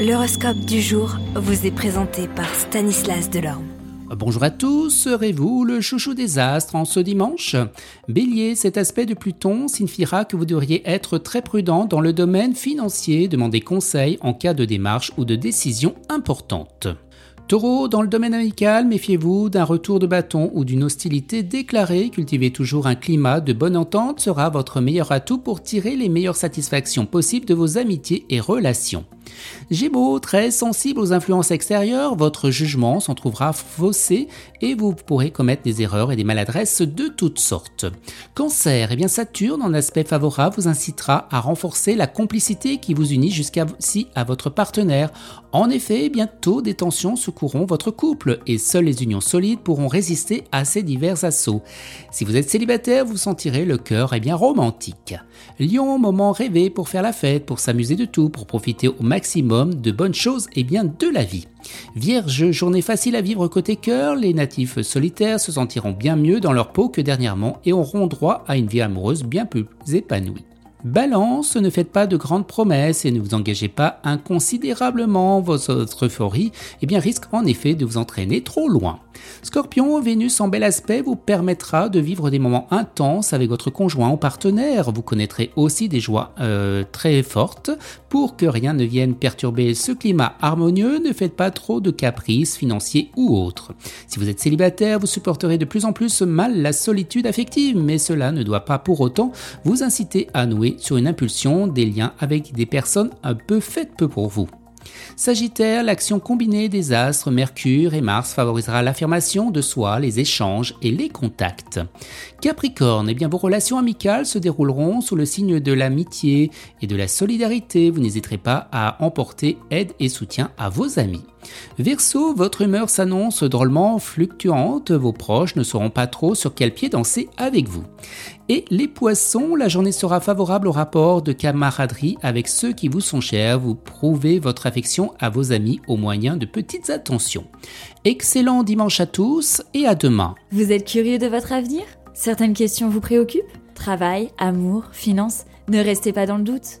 L'horoscope du jour vous est présenté par Stanislas Delorme. Bonjour à tous, serez-vous le chouchou des astres en ce dimanche? Bélier, cet aspect de Pluton signifiera que vous devriez être très prudent dans le domaine financier, demander conseil en cas de démarche ou de décision importante. Taureau, dans le domaine amical, méfiez-vous d'un retour de bâton ou d'une hostilité déclarée. Cultivez toujours un climat de bonne entente sera votre meilleur atout pour tirer les meilleures satisfactions possibles de vos amitiés et relations. Gémeaux, très sensible aux influences extérieures, votre jugement s'en trouvera faussé et vous pourrez commettre des erreurs et des maladresses de toutes sortes. Cancer, eh bien Saturne en aspect favorable vous incitera à renforcer la complicité qui vous unit jusqu'à-ci à votre partenaire. En effet, bientôt des tensions secourront votre couple et seules les unions solides pourront résister à ces divers assauts. Si vous êtes célibataire, vous sentirez le cœur eh bien romantique. Lion, moment rêvé pour faire la fête, pour s'amuser de tout, pour profiter au maximum maximum de bonnes choses et bien de la vie. Vierge, journée facile à vivre côté cœur, les natifs solitaires se sentiront bien mieux dans leur peau que dernièrement et auront droit à une vie amoureuse bien plus épanouie. Balance, ne faites pas de grandes promesses et ne vous engagez pas inconsidérablement. Votre euphorie eh bien, risque en effet de vous entraîner trop loin. Scorpion, Vénus en bel aspect vous permettra de vivre des moments intenses avec votre conjoint ou partenaire. Vous connaîtrez aussi des joies euh, très fortes. Pour que rien ne vienne perturber ce climat harmonieux, ne faites pas trop de caprices financiers ou autres. Si vous êtes célibataire, vous supporterez de plus en plus mal la solitude affective, mais cela ne doit pas pour autant vous inciter à nouer sur une impulsion des liens avec des personnes un peu faites peu pour vous. Sagittaire, l'action combinée des astres Mercure et Mars favorisera l'affirmation de soi, les échanges et les contacts. Capricorne, eh bien vos relations amicales se dérouleront sous le signe de l'amitié et de la solidarité. Vous n'hésiterez pas à emporter aide et soutien à vos amis. Verseau, votre humeur s'annonce drôlement fluctuante, vos proches ne sauront pas trop sur quel pied danser avec vous. Et les poissons, la journée sera favorable au rapport de camaraderie avec ceux qui vous sont chers, vous prouvez votre affection à vos amis au moyen de petites attentions. Excellent dimanche à tous et à demain. Vous êtes curieux de votre avenir? Certaines questions vous préoccupent? Travail, amour, finances? Ne restez pas dans le doute.